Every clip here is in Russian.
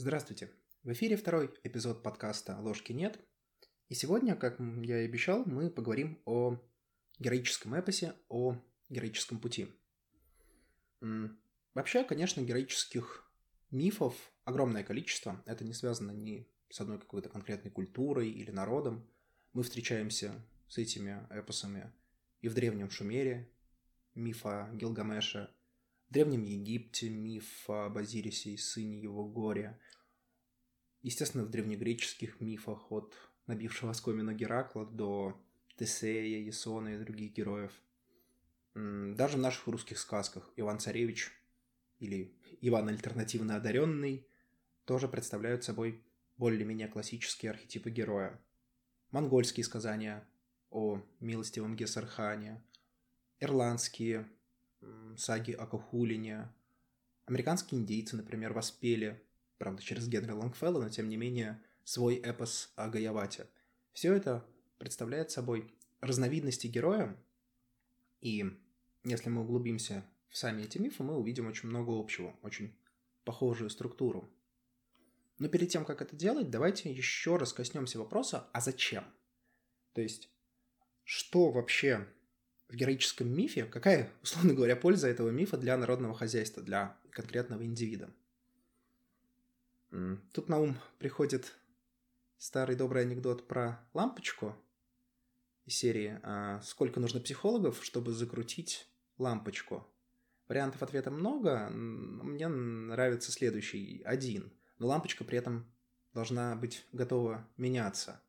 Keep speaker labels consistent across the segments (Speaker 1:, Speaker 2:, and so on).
Speaker 1: Здравствуйте! В эфире второй эпизод подкаста «Ложки нет». И сегодня, как я и обещал, мы поговорим о героическом эпосе, о героическом пути. Вообще, конечно, героических мифов огромное количество. Это не связано ни с одной какой-то конкретной культурой или народом. Мы встречаемся с этими эпосами и в Древнем Шумере, мифа Гилгамеша, Древнем Египте миф об Азирисе и сыне его горя. Естественно, в древнегреческих мифах от набившего оскомину Геракла до Тесея, Ясона и других героев. Даже в наших русских сказках Иван-Царевич или Иван альтернативно одаренный тоже представляют собой более-менее классические архетипы героя. Монгольские сказания о милостивом Гесархане, ирландские саги о Кахулине. Американские индейцы, например, воспели, правда, через Генри Лонгфелла, но тем не менее, свой эпос о Гаявате. Все это представляет собой разновидности героя, и если мы углубимся в сами эти мифы, мы увидим очень много общего, очень похожую структуру. Но перед тем, как это делать, давайте еще раз коснемся вопроса, а зачем? То есть, что вообще в героическом мифе, какая, условно говоря, польза этого мифа для народного хозяйства, для конкретного индивида? Тут на ум приходит старый добрый анекдот про лампочку из серии а «Сколько нужно психологов, чтобы закрутить лампочку?» Вариантов ответа много, мне нравится следующий, один, но лампочка при этом должна быть готова меняться.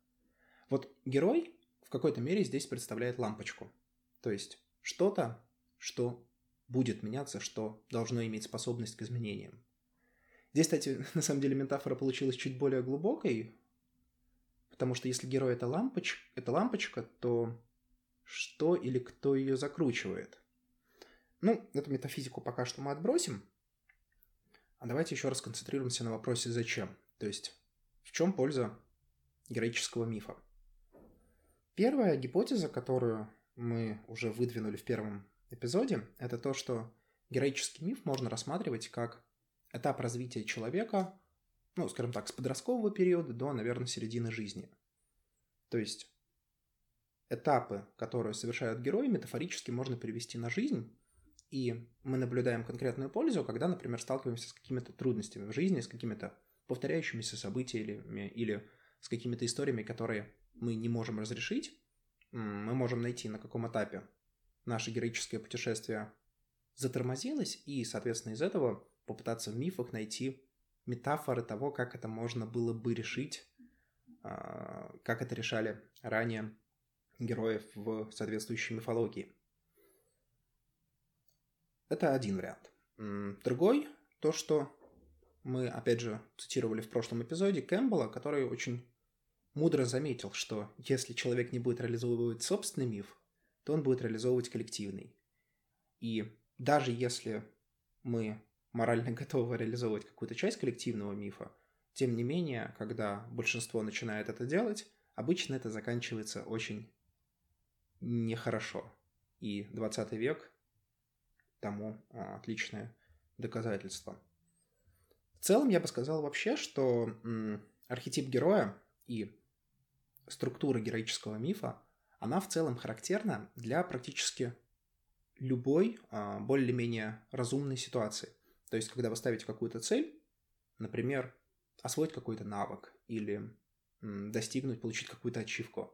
Speaker 1: Вот герой в какой-то мере здесь представляет лампочку – то есть что-то, что будет меняться, что должно иметь способность к изменениям. Здесь, кстати, на самом деле метафора получилась чуть более глубокой, потому что если герой это, лампоч... это лампочка, то что или кто ее закручивает? Ну, эту метафизику пока что мы отбросим. А давайте еще раз концентрируемся на вопросе «зачем?». То есть, в чем польза героического мифа? Первая гипотеза, которую мы уже выдвинули в первом эпизоде, это то, что героический миф можно рассматривать как этап развития человека, ну, скажем так, с подросткового периода до, наверное, середины жизни. То есть этапы, которые совершают герои, метафорически можно перевести на жизнь, и мы наблюдаем конкретную пользу, когда, например, сталкиваемся с какими-то трудностями в жизни, с какими-то повторяющимися событиями или с какими-то историями, которые мы не можем разрешить, мы можем найти, на каком этапе наше героическое путешествие затормозилось, и, соответственно, из этого попытаться в мифах найти метафоры того, как это можно было бы решить, а, как это решали ранее героев в соответствующей мифологии. Это один вариант. Другой, то, что мы, опять же, цитировали в прошлом эпизоде Кэмпбелла, который очень мудро заметил, что если человек не будет реализовывать собственный миф, то он будет реализовывать коллективный. И даже если мы морально готовы реализовывать какую-то часть коллективного мифа, тем не менее, когда большинство начинает это делать, обычно это заканчивается очень нехорошо. И 20 век тому а, отличное доказательство. В целом я бы сказал вообще, что архетип героя и структура героического мифа, она в целом характерна для практически любой а, более-менее разумной ситуации. То есть, когда вы ставите какую-то цель, например, освоить какой-то навык или достигнуть, получить какую-то ачивку,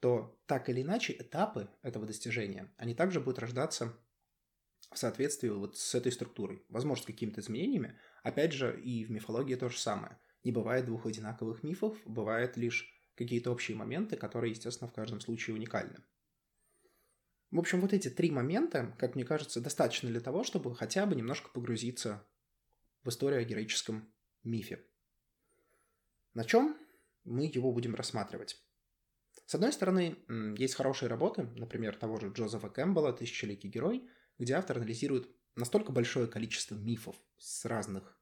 Speaker 1: то так или иначе этапы этого достижения, они также будут рождаться в соответствии вот с этой структурой. Возможно, с какими-то изменениями. Опять же, и в мифологии то же самое. Не бывает двух одинаковых мифов, бывает лишь какие-то общие моменты, которые, естественно, в каждом случае уникальны. В общем, вот эти три момента, как мне кажется, достаточно для того, чтобы хотя бы немножко погрузиться в историю о героическом мифе. На чем мы его будем рассматривать? С одной стороны, есть хорошие работы, например, того же Джозефа Кэмпбелла «Тысячеликий герой», где автор анализирует настолько большое количество мифов с разных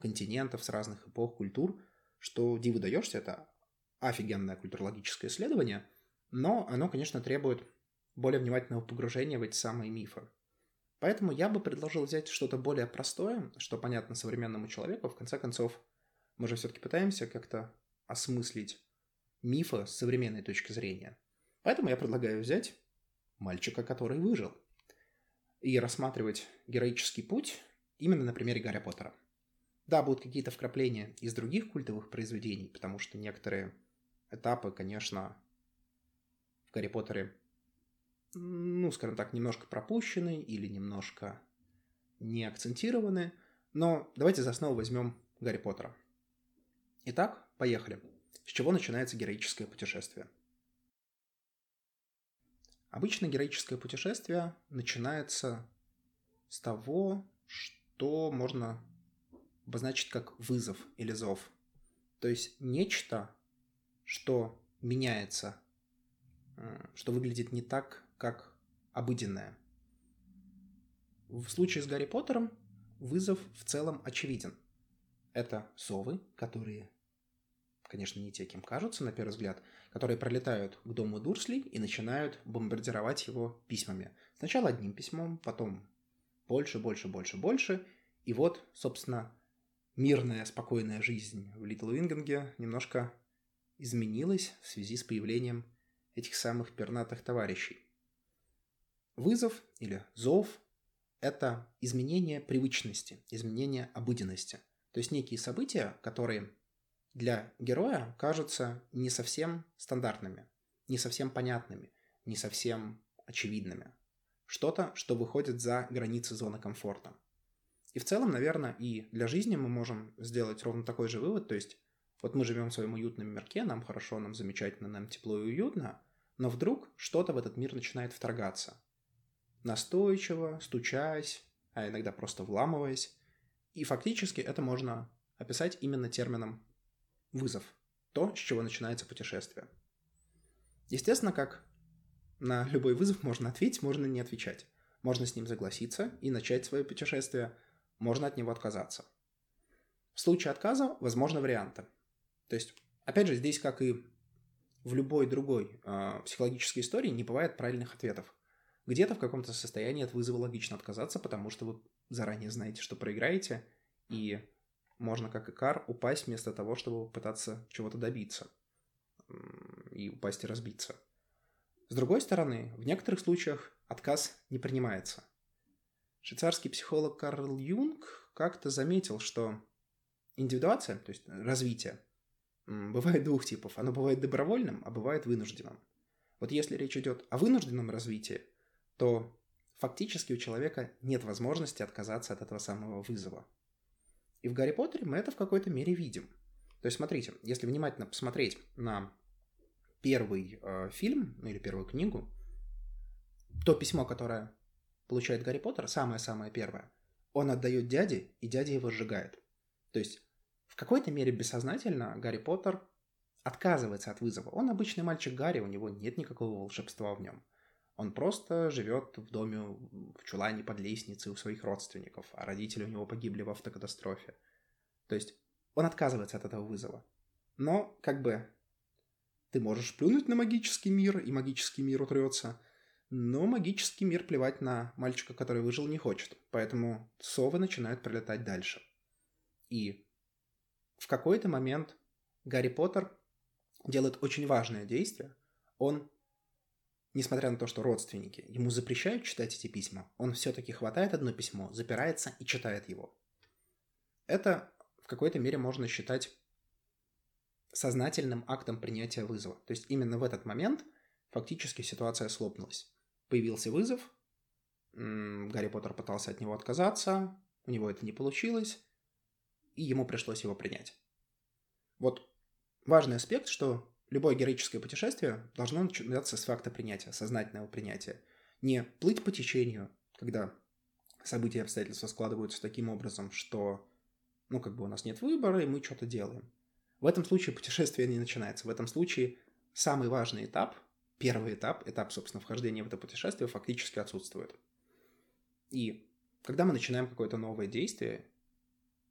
Speaker 1: континентов, с разных эпох, культур, что диву даешься, это офигенное культурологическое исследование, но оно, конечно, требует более внимательного погружения в эти самые мифы. Поэтому я бы предложил взять что-то более простое, что понятно современному человеку. В конце концов, мы же все-таки пытаемся как-то осмыслить мифы с современной точки зрения. Поэтому я предлагаю взять мальчика, который выжил, и рассматривать героический путь именно на примере Гарри Поттера. Да, будут какие-то вкрапления из других культовых произведений, потому что некоторые этапы, конечно, в Гарри Поттере, ну, скажем так, немножко пропущены или немножко не акцентированы, но давайте за основу возьмем Гарри Поттера. Итак, поехали. С чего начинается героическое путешествие? Обычно героическое путешествие начинается с того, что можно обозначить как вызов или зов. То есть нечто, что меняется, э, что выглядит не так, как обыденное. В случае с Гарри Поттером вызов в целом очевиден. Это совы, которые конечно, не те, кем кажутся на первый взгляд, которые пролетают к дому Дурсли и начинают бомбардировать его письмами. Сначала одним письмом, потом больше, больше, больше, больше. И вот, собственно, мирная, спокойная жизнь в Литл Вингинге немножко изменилась в связи с появлением этих самых пернатых товарищей. Вызов или зов – это изменение привычности, изменение обыденности. То есть некие события, которые для героя кажутся не совсем стандартными, не совсем понятными, не совсем очевидными. Что-то, что выходит за границы зоны комфорта. И в целом, наверное, и для жизни мы можем сделать ровно такой же вывод, то есть вот мы живем в своем уютном мирке, нам хорошо, нам замечательно, нам тепло и уютно, но вдруг что-то в этот мир начинает вторгаться. Настойчиво, стучась, а иногда просто вламываясь. И фактически это можно описать именно термином вызов. То, с чего начинается путешествие. Естественно, как на любой вызов можно ответить, можно не отвечать. Можно с ним согласиться и начать свое путешествие, можно от него отказаться. В случае отказа возможны варианты. То есть, опять же, здесь, как и в любой другой э, психологической истории, не бывает правильных ответов. Где-то в каком-то состоянии от вызова логично отказаться, потому что вы заранее знаете, что проиграете, и можно, как и Кар, упасть вместо того, чтобы пытаться чего-то добиться и упасть и разбиться. С другой стороны, в некоторых случаях отказ не принимается. Швейцарский психолог Карл Юнг как-то заметил, что индивидуация, то есть развитие, бывает двух типов. Оно бывает добровольным, а бывает вынужденным. Вот если речь идет о вынужденном развитии, то фактически у человека нет возможности отказаться от этого самого вызова. И в Гарри Поттере мы это в какой-то мере видим. То есть, смотрите, если внимательно посмотреть на первый э, фильм, ну или первую книгу, то письмо, которое получает Гарри Поттер, самое-самое первое, он отдает дяде, и дядя его сжигает. То есть, в какой-то мере бессознательно Гарри Поттер отказывается от вызова. Он обычный мальчик Гарри, у него нет никакого волшебства в нем. Он просто живет в доме в чулане под лестницей у своих родственников, а родители у него погибли в автокатастрофе. То есть он отказывается от этого вызова. Но, как бы, ты можешь плюнуть на магический мир, и магический мир утрется, но магический мир плевать на мальчика, который выжил, не хочет. Поэтому совы начинают прилетать дальше. И в какой-то момент Гарри Поттер делает очень важное действие. Он Несмотря на то, что родственники ему запрещают читать эти письма, он все-таки хватает одно письмо, запирается и читает его. Это в какой-то мере можно считать сознательным актом принятия вызова. То есть именно в этот момент фактически ситуация слопнулась. Появился вызов, Гарри Поттер пытался от него отказаться, у него это не получилось, и ему пришлось его принять. Вот важный аспект, что Любое героическое путешествие должно начинаться с факта принятия, сознательного принятия. Не плыть по течению, когда события и обстоятельства складываются таким образом, что, ну, как бы у нас нет выбора, и мы что-то делаем. В этом случае путешествие не начинается. В этом случае самый важный этап, первый этап, этап, собственно, вхождения в это путешествие фактически отсутствует. И когда мы начинаем какое-то новое действие,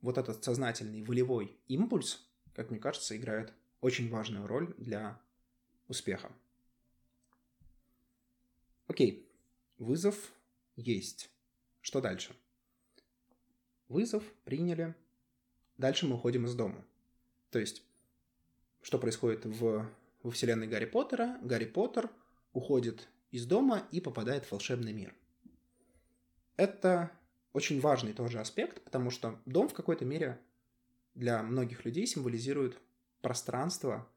Speaker 1: вот этот сознательный волевой импульс, как мне кажется, играет очень важную роль для успеха. Окей, вызов есть. Что дальше? Вызов, приняли. Дальше мы уходим из дома. То есть, что происходит в, во вселенной Гарри Поттера? Гарри Поттер уходит из дома и попадает в волшебный мир. Это очень важный тоже аспект, потому что дом в какой-то мере для многих людей символизирует пространство,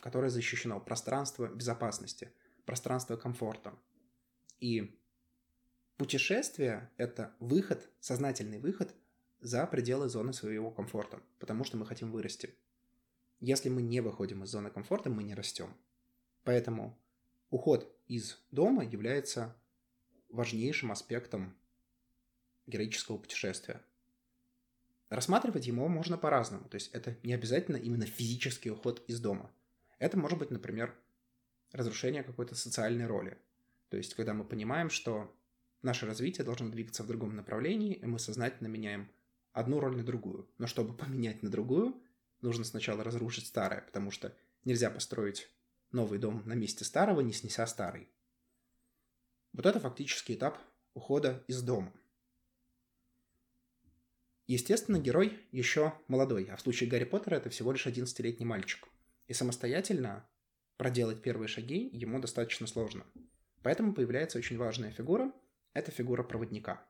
Speaker 1: которое защищено, пространство безопасности, пространство комфорта. И путешествие — это выход, сознательный выход за пределы зоны своего комфорта, потому что мы хотим вырасти. Если мы не выходим из зоны комфорта, мы не растем. Поэтому уход из дома является важнейшим аспектом героического путешествия. Рассматривать его можно по-разному. То есть это не обязательно именно физический уход из дома. Это может быть, например, разрушение какой-то социальной роли. То есть когда мы понимаем, что наше развитие должно двигаться в другом направлении, и мы сознательно меняем одну роль на другую. Но чтобы поменять на другую, нужно сначала разрушить старое, потому что нельзя построить новый дом на месте старого, не снеся старый. Вот это фактически этап ухода из дома. Естественно, герой еще молодой, а в случае Гарри Поттера это всего лишь 11-летний мальчик. И самостоятельно проделать первые шаги ему достаточно сложно. Поэтому появляется очень важная фигура – это фигура проводника.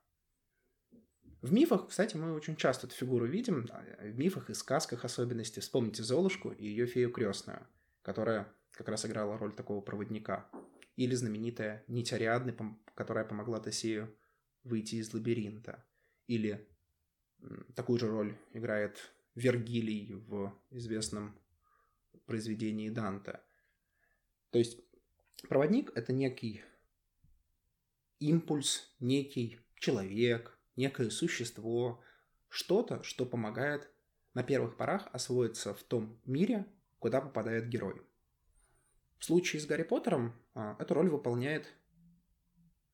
Speaker 1: В мифах, кстати, мы очень часто эту фигуру видим, а, в мифах и сказках особенности. Вспомните Золушку и ее фею крестную, которая как раз играла роль такого проводника. Или знаменитая нить Ариадны, которая помогла Тесею выйти из лабиринта. Или Такую же роль играет Вергилий в известном произведении Данте. То есть проводник — это некий импульс, некий человек, некое существо, что-то, что помогает на первых порах освоиться в том мире, куда попадает герой. В случае с Гарри Поттером а, эту роль выполняет,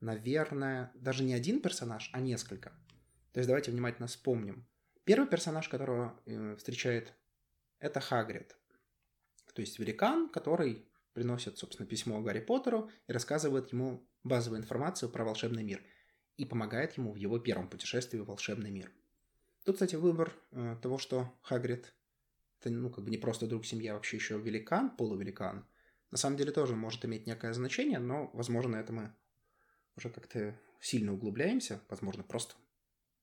Speaker 1: наверное, даже не один персонаж, а несколько. То есть давайте внимательно вспомним. Первый персонаж, которого э, встречает, это Хагрид. То есть великан, который приносит, собственно, письмо Гарри Поттеру и рассказывает ему базовую информацию про волшебный мир и помогает ему в его первом путешествии в волшебный мир. Тут, кстати, выбор э, того, что Хагрид это, ну, как бы не просто друг семьи, а вообще еще великан, полувеликан, на самом деле тоже может иметь некое значение, но, возможно, это мы уже как-то сильно углубляемся, возможно, просто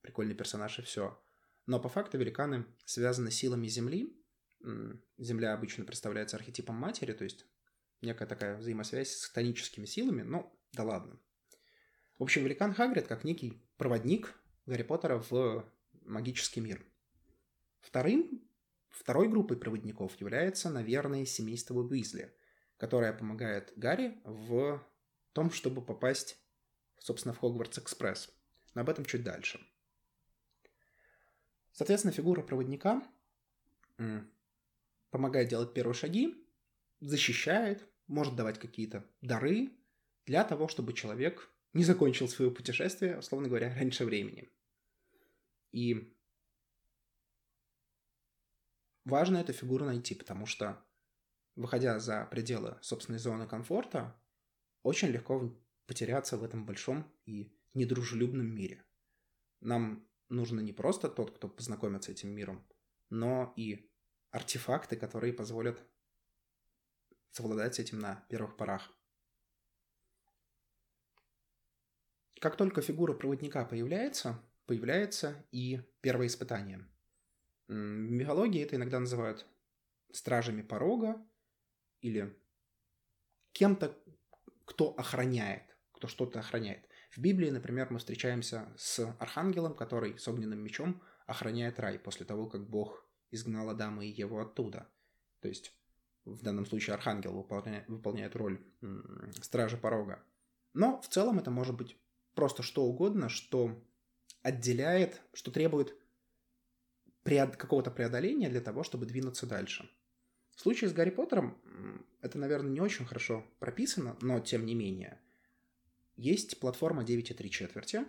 Speaker 1: прикольный персонаж и все. Но по факту великаны связаны силами Земли. Земля обычно представляется архетипом матери, то есть некая такая взаимосвязь с тоническими силами, ну, да ладно. В общем, великан Хагрид как некий проводник Гарри Поттера в магический мир. Вторым, второй группой проводников является, наверное, семейство Уизли, которое помогает Гарри в том, чтобы попасть, собственно, в Хогвартс-экспресс. Но об этом чуть дальше. Соответственно, фигура проводника помогает делать первые шаги, защищает, может давать какие-то дары для того, чтобы человек не закончил свое путешествие, условно говоря, раньше времени. И важно эту фигуру найти, потому что, выходя за пределы собственной зоны комфорта, очень легко потеряться в этом большом и недружелюбном мире. Нам нужно не просто тот, кто познакомится с этим миром, но и артефакты, которые позволят совладать с этим на первых порах. Как только фигура проводника появляется, появляется и первое испытание. В мифологии это иногда называют стражами порога или кем-то, кто охраняет, кто что-то охраняет. В Библии, например, мы встречаемся с архангелом, который с огненным мечом охраняет рай после того, как Бог изгнал Адама и Еву оттуда. То есть в данном случае архангел выполняет, выполняет роль стража порога. Но в целом это может быть просто что угодно, что отделяет, что требует преод... какого-то преодоления для того, чтобы двинуться дальше. В случае с Гарри Поттером это, наверное, не очень хорошо прописано, но тем не менее – есть платформа 9,3 четверти,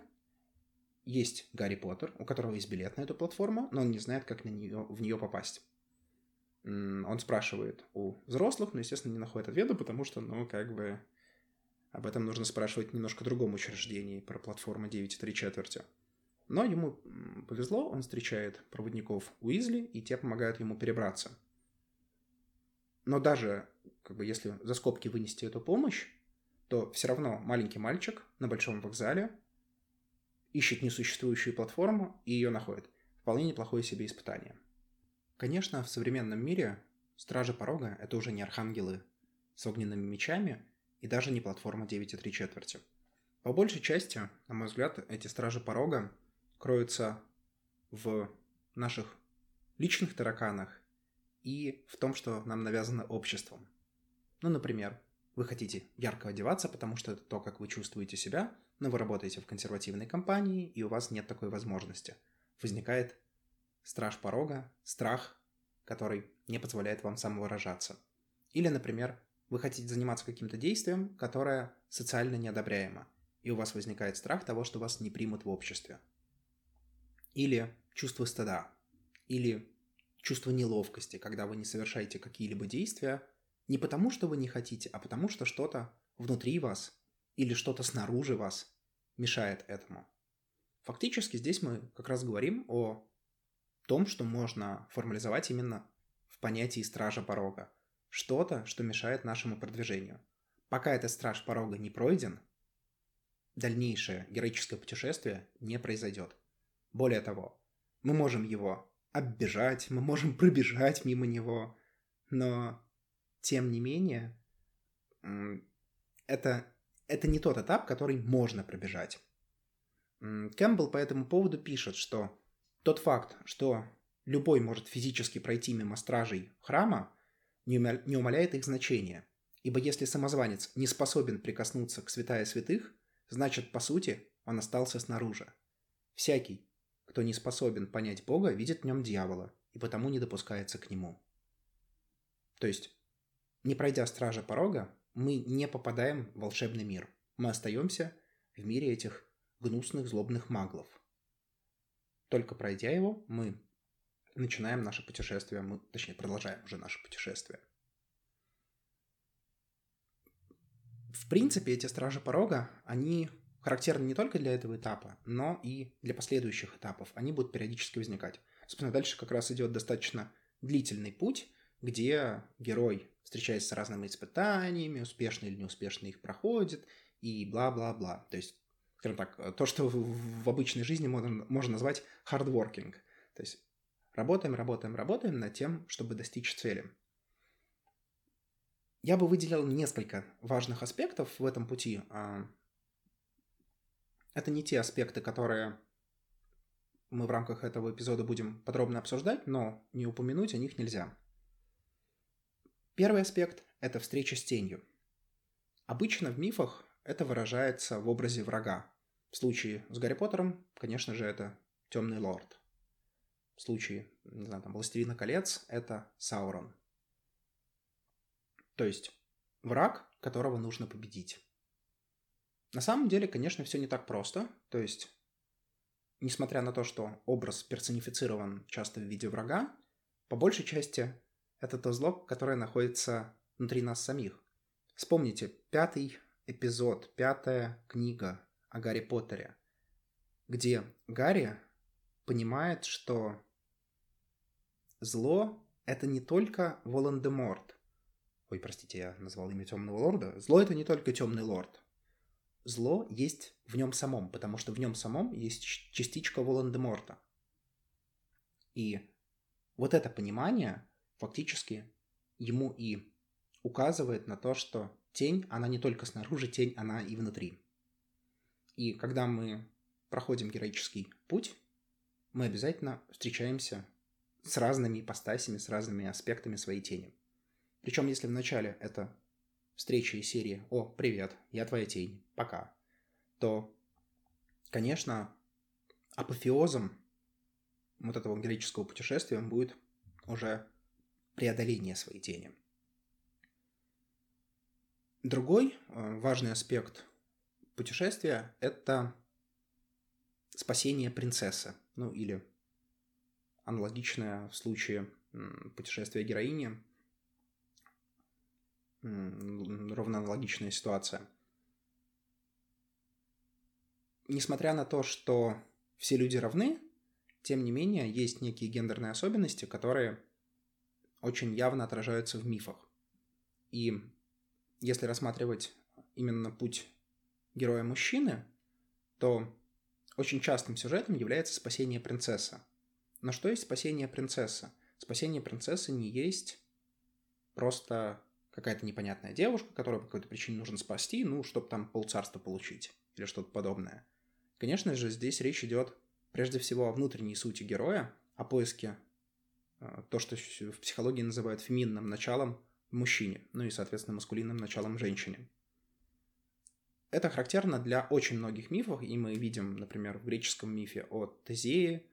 Speaker 1: есть Гарри Поттер, у которого есть билет на эту платформу, но он не знает, как на нее, в нее попасть. Он спрашивает у взрослых, но, естественно, не находит ответа, потому что, ну, как бы, Об этом нужно спрашивать немножко другом учреждении, про платформу 9,3 четверти. Но ему повезло, он встречает проводников Уизли, и те помогают ему перебраться. Но даже как бы, если за скобки вынести эту помощь, то все равно маленький мальчик на большом вокзале ищет несуществующую платформу и ее находит. Вполне неплохое себе испытание. Конечно, в современном мире стражи порога — это уже не архангелы с огненными мечами и даже не платформа 9,3 четверти. По большей части, на мой взгляд, эти стражи порога кроются в наших личных тараканах и в том, что нам навязано обществом. Ну, например, вы хотите ярко одеваться, потому что это то, как вы чувствуете себя, но вы работаете в консервативной компании, и у вас нет такой возможности. Возникает страж порога, страх, который не позволяет вам самовыражаться. Или, например, вы хотите заниматься каким-то действием, которое социально неодобряемо, и у вас возникает страх того, что вас не примут в обществе. Или чувство стыда, или чувство неловкости, когда вы не совершаете какие-либо действия, не потому, что вы не хотите, а потому, что что-то внутри вас или что-то снаружи вас мешает этому. Фактически здесь мы как раз говорим о том, что можно формализовать именно в понятии стража порога. Что-то, что мешает нашему продвижению. Пока этот страж порога не пройден, дальнейшее героическое путешествие не произойдет. Более того, мы можем его оббежать, мы можем пробежать мимо него, но тем не менее это, это не тот этап, который можно пробежать. Кэмпбелл по этому поводу пишет, что тот факт, что любой может физически пройти мимо стражей храма, не умаляет их значения, ибо если самозванец не способен прикоснуться к святая святых, значит, по сути, он остался снаружи. Всякий, кто не способен понять Бога, видит в нем дьявола и потому не допускается к нему. То есть, не пройдя стража порога, мы не попадаем в волшебный мир. Мы остаемся в мире этих гнусных злобных маглов. Только пройдя его, мы начинаем наше путешествие, мы, точнее, продолжаем уже наше путешествие. В принципе, эти стражи порога, они характерны не только для этого этапа, но и для последующих этапов. Они будут периодически возникать. Собственно, дальше как раз идет достаточно длительный путь, где герой встречается с разными испытаниями, успешно или неуспешно их проходит, и бла-бла-бла. То есть, скажем так, то, что в, обычной жизни можно, можно назвать hardworking. То есть, работаем, работаем, работаем над тем, чтобы достичь цели. Я бы выделил несколько важных аспектов в этом пути, а, это не те аспекты, которые мы в рамках этого эпизода будем подробно обсуждать, но не упомянуть о них нельзя. Первый аспект – это встреча с тенью. Обычно в мифах это выражается в образе врага. В случае с Гарри Поттером, конечно же, это Темный Лорд. Случае, не знаю, там, Властелина колец – это Саурон. То есть враг, которого нужно победить. На самом деле, конечно, все не так просто. То есть, несмотря на то, что образ персонифицирован часто в виде врага, по большей части это то зло, которое находится внутри нас самих. Вспомните пятый эпизод, пятая книга о Гарри Поттере, где Гарри понимает, что зло — это не только Волан-де-Морт. Ой, простите, я назвал имя Темного Лорда. Зло — это не только Темный Лорд зло есть в нем самом, потому что в нем самом есть частичка Волан-де-Морта. И вот это понимание фактически ему и указывает на то, что тень, она не только снаружи, тень, она и внутри. И когда мы проходим героический путь, мы обязательно встречаемся с разными ипостасями, с разными аспектами своей тени. Причем, если вначале это встречи из серии «О, привет, я твоя тень, пока», то, конечно, апофеозом вот этого героического путешествия будет уже преодоление своей тени. Другой э, важный аспект путешествия – это спасение принцессы, ну или аналогичное в случае путешествия героини ровно аналогичная ситуация. несмотря на то, что все люди равны, тем не менее есть некие гендерные особенности, которые очень явно отражаются в мифах. И если рассматривать именно путь героя мужчины, то очень частым сюжетом является спасение принцессы. Но что есть спасение принцессы? Спасение принцессы не есть просто какая-то непонятная девушка, которую по какой-то причине нужно спасти, ну, чтобы там полцарства получить или что-то подобное. Конечно же, здесь речь идет прежде всего о внутренней сути героя, о поиске э, то, что в психологии называют феминным началом мужчине, ну и, соответственно, маскулинным началом женщине. Это характерно для очень многих мифов, и мы видим, например, в греческом мифе о Тезее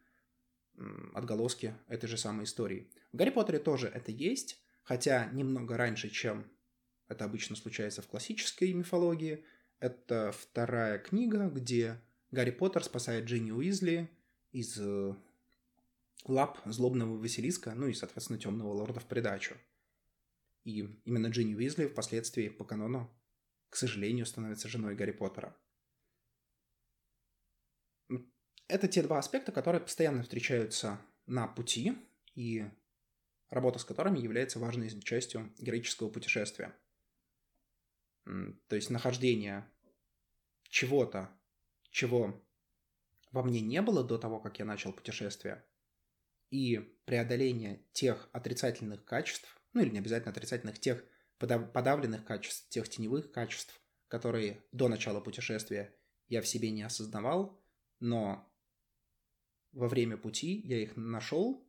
Speaker 1: отголоски этой же самой истории. В Гарри Поттере тоже это есть, хотя немного раньше, чем это обычно случается в классической мифологии. Это вторая книга, где Гарри Поттер спасает Джинни Уизли из э, лап злобного Василиска, ну и, соответственно, темного лорда в придачу. И именно Джинни Уизли впоследствии по канону, к сожалению, становится женой Гарри Поттера. Это те два аспекта, которые постоянно встречаются на пути, и работа с которыми является важной частью героического путешествия. То есть нахождение чего-то, чего во мне не было до того, как я начал путешествие, и преодоление тех отрицательных качеств, ну или не обязательно отрицательных, тех подавленных качеств, тех теневых качеств, которые до начала путешествия я в себе не осознавал, но во время пути я их нашел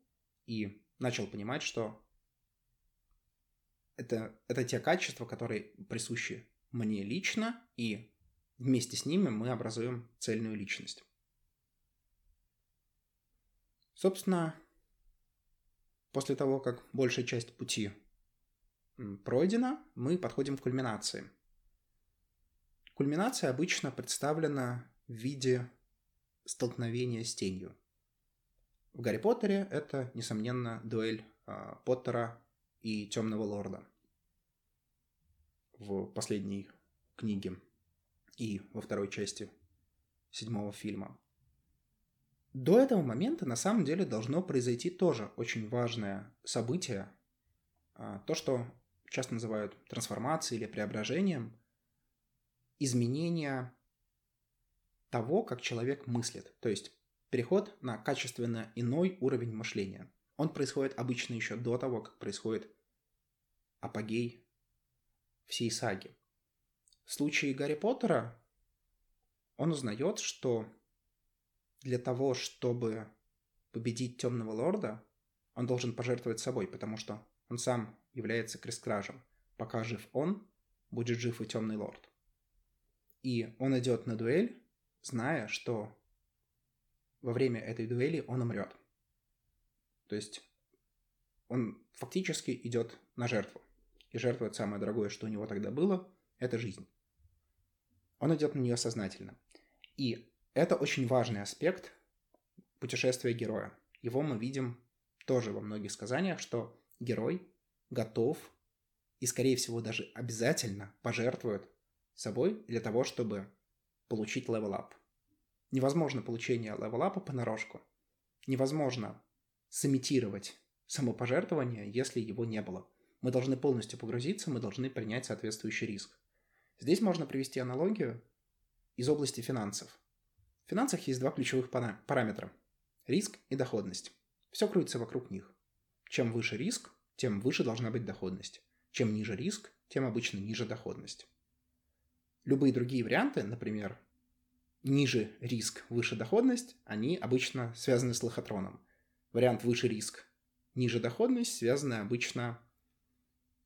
Speaker 1: и начал понимать, что это, это те качества, которые присущи мне лично, и вместе с ними мы образуем цельную личность. Собственно, после того, как большая часть пути пройдена, мы подходим к кульминации. Кульминация обычно представлена в виде столкновения с тенью. В Гарри Поттере это, несомненно, дуэль э, Поттера и Темного Лорда в последней книге и во второй части седьмого фильма. До этого момента на самом деле должно произойти тоже очень важное событие, а, то, что часто называют трансформацией или преображением, изменение того, как человек мыслит. То есть Переход на качественно иной уровень мышления. Он происходит обычно еще до того, как происходит апогей всей саги. В случае Гарри Поттера он узнает, что для того, чтобы победить Темного Лорда, он должен пожертвовать собой, потому что он сам является кресткражем. Пока жив он, будет жив и Темный Лорд. И он идет на дуэль, зная, что во время этой дуэли он умрет. То есть он фактически идет на жертву. И жертвует самое дорогое, что у него тогда было, это жизнь. Он идет на нее сознательно. И это очень важный аспект путешествия героя. Его мы видим тоже во многих сказаниях, что герой готов и, скорее всего, даже обязательно пожертвует собой для того, чтобы получить level up. Невозможно получение level up а понарошку. Невозможно сымитировать самопожертвование, если его не было. Мы должны полностью погрузиться, мы должны принять соответствующий риск. Здесь можно привести аналогию из области финансов. В финансах есть два ключевых параметра – риск и доходность. Все крутится вокруг них. Чем выше риск, тем выше должна быть доходность. Чем ниже риск, тем обычно ниже доходность. Любые другие варианты, например, ниже риск, выше доходность, они обычно связаны с лохотроном. Вариант выше риск, ниже доходность связаны обычно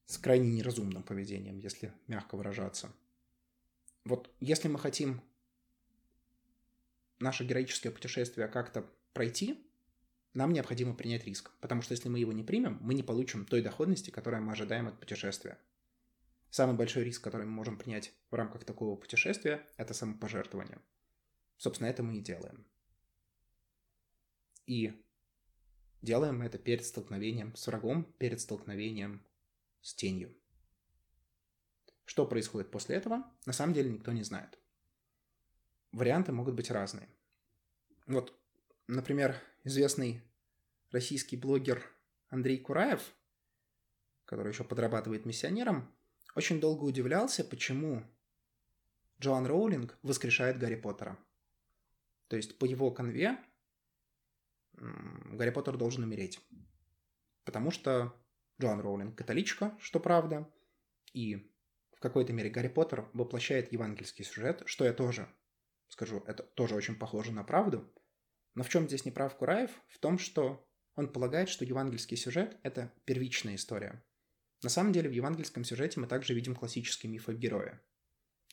Speaker 1: с крайне неразумным поведением, если мягко выражаться. Вот если мы хотим наше героическое путешествие как-то пройти, нам необходимо принять риск, потому что если мы его не примем, мы не получим той доходности, которую мы ожидаем от путешествия. Самый большой риск, который мы можем принять в рамках такого путешествия, это самопожертвование. Собственно, это мы и делаем. И делаем это перед столкновением с врагом, перед столкновением с тенью. Что происходит после этого, на самом деле никто не знает. варианты могут быть разные. Вот, например, известный российский блогер Андрей Кураев, который еще подрабатывает миссионером, очень долго удивлялся, почему Джоан Роулинг воскрешает Гарри Поттера. То есть по его конве Гарри Поттер должен умереть. Потому что Джоан Роулинг католичка, что правда, и в какой-то мере Гарри Поттер воплощает евангельский сюжет, что я тоже скажу, это тоже очень похоже на правду. Но в чем здесь неправ Кураев? В том, что он полагает, что евангельский сюжет – это первичная история. На самом деле в евангельском сюжете мы также видим классический миф о герое.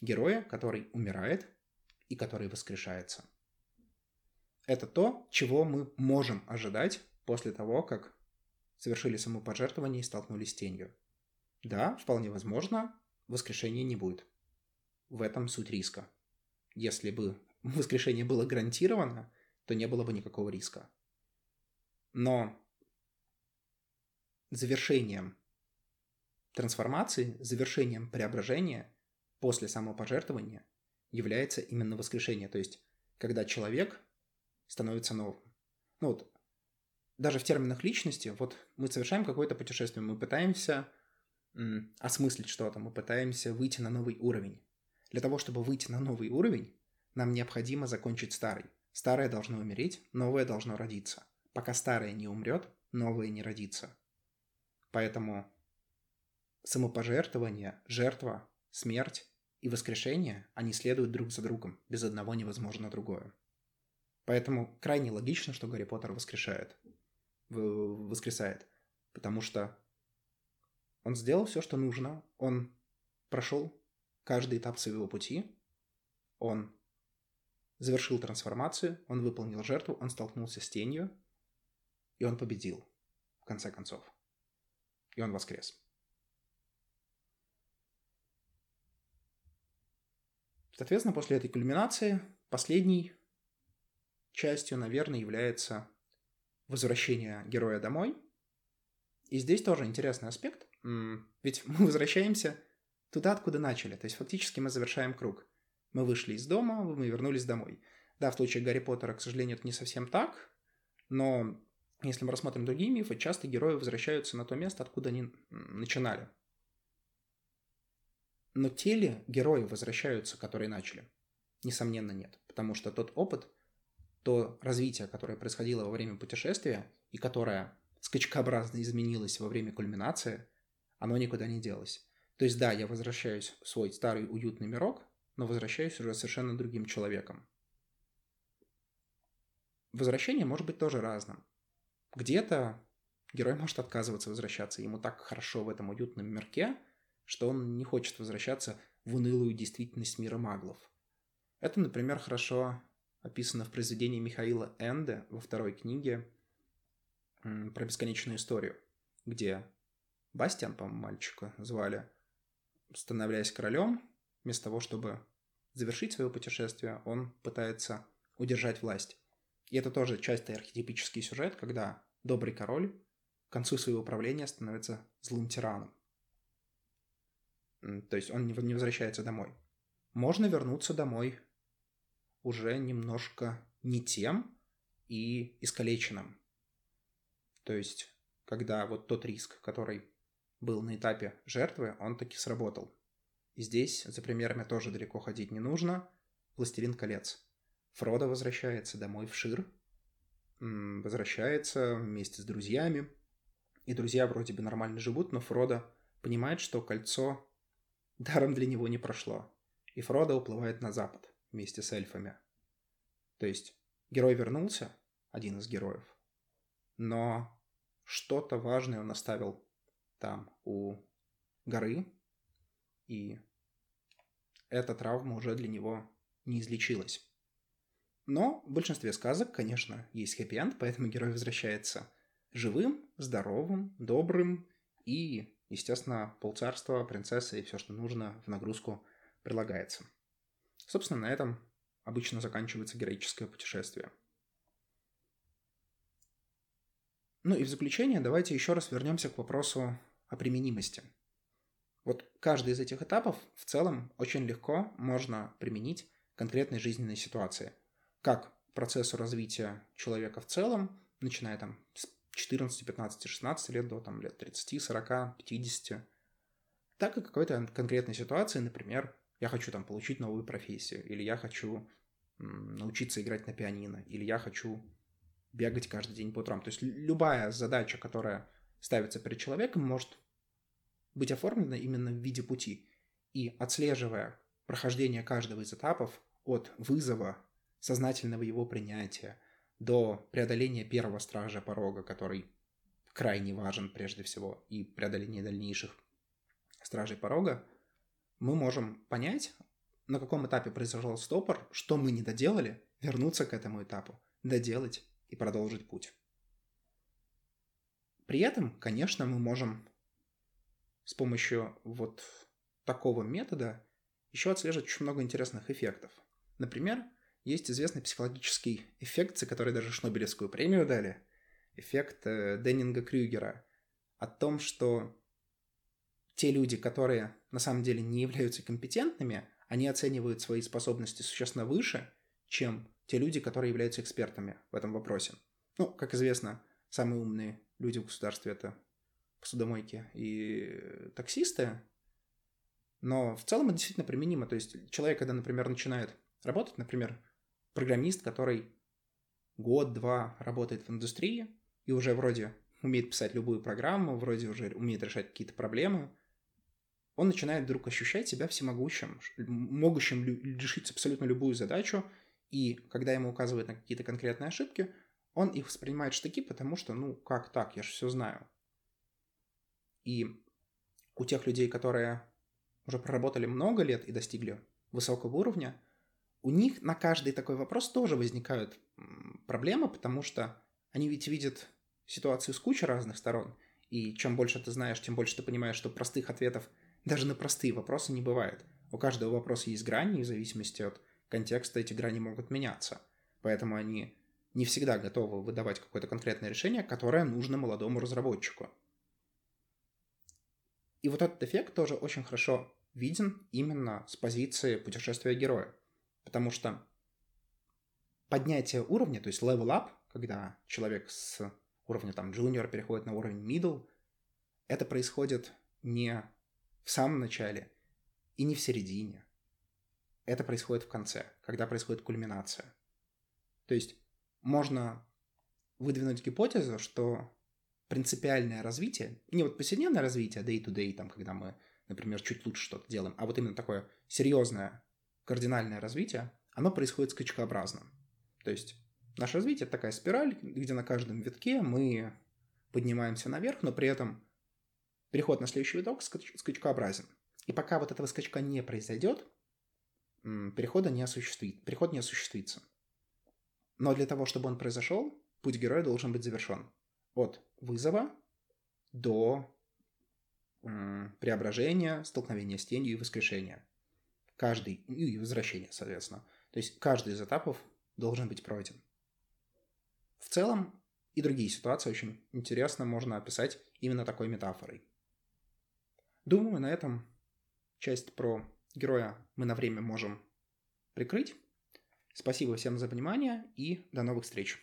Speaker 1: Героя, который умирает и который воскрешается. Это то, чего мы можем ожидать после того, как совершили самопожертвование и столкнулись с тенью. Да, вполне возможно, воскрешения не будет. В этом суть риска. Если бы воскрешение было гарантировано, то не было бы никакого риска. Но завершением трансформации, завершением преображения после самопожертвования является именно воскрешение. То есть, когда человек становится новым. Ну вот, даже в терминах личности, вот мы совершаем какое-то путешествие, мы пытаемся м, осмыслить что-то, мы пытаемся выйти на новый уровень. Для того, чтобы выйти на новый уровень, нам необходимо закончить старый. Старое должно умереть, новое должно родиться. Пока старое не умрет, новое не родится. Поэтому самопожертвование, жертва, смерть и воскрешение, они следуют друг за другом. Без одного невозможно другое. Поэтому крайне логично, что Гарри Поттер воскрешает. Воскресает. Потому что он сделал все, что нужно. Он прошел каждый этап своего пути. Он завершил трансформацию, он выполнил жертву, он столкнулся с тенью, и он победил, в конце концов. И он воскрес. Соответственно, после этой кульминации последней частью, наверное, является возвращение героя домой. И здесь тоже интересный аспект. Ведь мы возвращаемся туда, откуда начали. То есть фактически мы завершаем круг. Мы вышли из дома, мы вернулись домой. Да, в случае Гарри Поттера, к сожалению, это не совсем так, но если мы рассмотрим другие мифы, часто герои возвращаются на то место, откуда они начинали. Но те ли герои возвращаются, которые начали? Несомненно, нет. Потому что тот опыт, то развитие, которое происходило во время путешествия и которое скачкообразно изменилось во время кульминации, оно никуда не делось. То есть да, я возвращаюсь в свой старый уютный мирок, но возвращаюсь уже совершенно другим человеком. Возвращение может быть тоже разным. Где-то герой может отказываться возвращаться, ему так хорошо в этом уютном мирке, что он не хочет возвращаться в унылую действительность мира маглов. Это, например, хорошо описано в произведении Михаила Энде во второй книге про бесконечную историю, где Бастиан, по-моему, мальчика звали, становляясь королем, вместо того, чтобы завершить свое путешествие, он пытается удержать власть. И это тоже частый архетипический сюжет, когда добрый король к концу своего правления становится злым тираном. То есть он не возвращается домой. Можно вернуться домой уже немножко не тем и искалеченным. То есть, когда вот тот риск, который был на этапе жертвы, он таки сработал. И здесь за примерами тоже далеко ходить не нужно. «Властелин колец». Фродо возвращается домой в Шир, возвращается вместе с друзьями, и друзья вроде бы нормально живут, но Фродо понимает, что кольцо даром для него не прошло, и Фродо уплывает на запад вместе с эльфами. То есть герой вернулся, один из героев, но что-то важное он оставил там, у горы, и эта травма уже для него не излечилась. Но в большинстве сказок, конечно, есть хэппи-энд, поэтому герой возвращается живым, здоровым, добрым и, естественно, полцарства, принцесса и все, что нужно в нагрузку прилагается. Собственно, на этом обычно заканчивается героическое путешествие. Ну и в заключение давайте еще раз вернемся к вопросу о применимости. Вот каждый из этих этапов в целом очень легко можно применить конкретной жизненной ситуации. Как процессу развития человека в целом, начиная там с 14, 15, 16 лет до там, лет 30, 40, 50, так и какой-то конкретной ситуации, например, я хочу там получить новую профессию, или я хочу научиться играть на пианино, или я хочу бегать каждый день по утрам. То есть любая задача, которая ставится перед человеком, может быть оформлена именно в виде пути. И отслеживая прохождение каждого из этапов от вызова, сознательного его принятия, до преодоления первого стража порога, который крайне важен прежде всего, и преодоления дальнейших стражей порога, мы можем понять, на каком этапе произошел стопор, что мы не доделали, вернуться к этому этапу, доделать и продолжить путь. При этом, конечно, мы можем с помощью вот такого метода еще отслеживать очень много интересных эффектов. Например, есть известный психологический эффект, за который даже Шнобелевскую премию дали, эффект э, Деннинга-Крюгера, о том, что те люди, которые на самом деле не являются компетентными, они оценивают свои способности существенно выше, чем те люди, которые являются экспертами в этом вопросе. Ну, как известно, самые умные люди в государстве это посудомойки и таксисты, но в целом это действительно применимо. То есть человек, когда, например, начинает работать, например, программист, который год-два работает в индустрии и уже вроде умеет писать любую программу, вроде уже умеет решать какие-то проблемы, он начинает вдруг ощущать себя всемогущим, могущим решить абсолютно любую задачу, и когда ему указывают на какие-то конкретные ошибки, он их воспринимает штыки, потому что, ну, как так, я же все знаю. И у тех людей, которые уже проработали много лет и достигли высокого уровня, у них на каждый такой вопрос тоже возникают проблемы, потому что они ведь видят ситуацию с кучей разных сторон, и чем больше ты знаешь, тем больше ты понимаешь, что простых ответов даже на простые вопросы не бывает. У каждого вопроса есть грани, и в зависимости от контекста эти грани могут меняться. Поэтому они не всегда готовы выдавать какое-то конкретное решение, которое нужно молодому разработчику. И вот этот эффект тоже очень хорошо виден именно с позиции путешествия героя. Потому что поднятие уровня, то есть level up, когда человек с уровня там junior переходит на уровень middle, это происходит не в самом начале и не в середине. Это происходит в конце, когда происходит кульминация. То есть можно выдвинуть гипотезу, что принципиальное развитие, не вот повседневное развитие, day-to-day, там, когда мы, например, чуть лучше что-то делаем, а вот именно такое серьезное кардинальное развитие, оно происходит скачкообразно. То есть наше развитие – это такая спираль, где на каждом витке мы поднимаемся наверх, но при этом переход на следующий виток скач- скачкообразен. И пока вот этого скачка не произойдет, перехода не осуществит, переход не осуществится. Но для того, чтобы он произошел, путь героя должен быть завершен. От вызова до преображения, столкновения с тенью и воскрешения каждый, и возвращение, соответственно. То есть каждый из этапов должен быть пройден. В целом и другие ситуации очень интересно можно описать именно такой метафорой. Думаю, на этом часть про героя мы на время можем прикрыть. Спасибо всем за внимание и до новых встреч.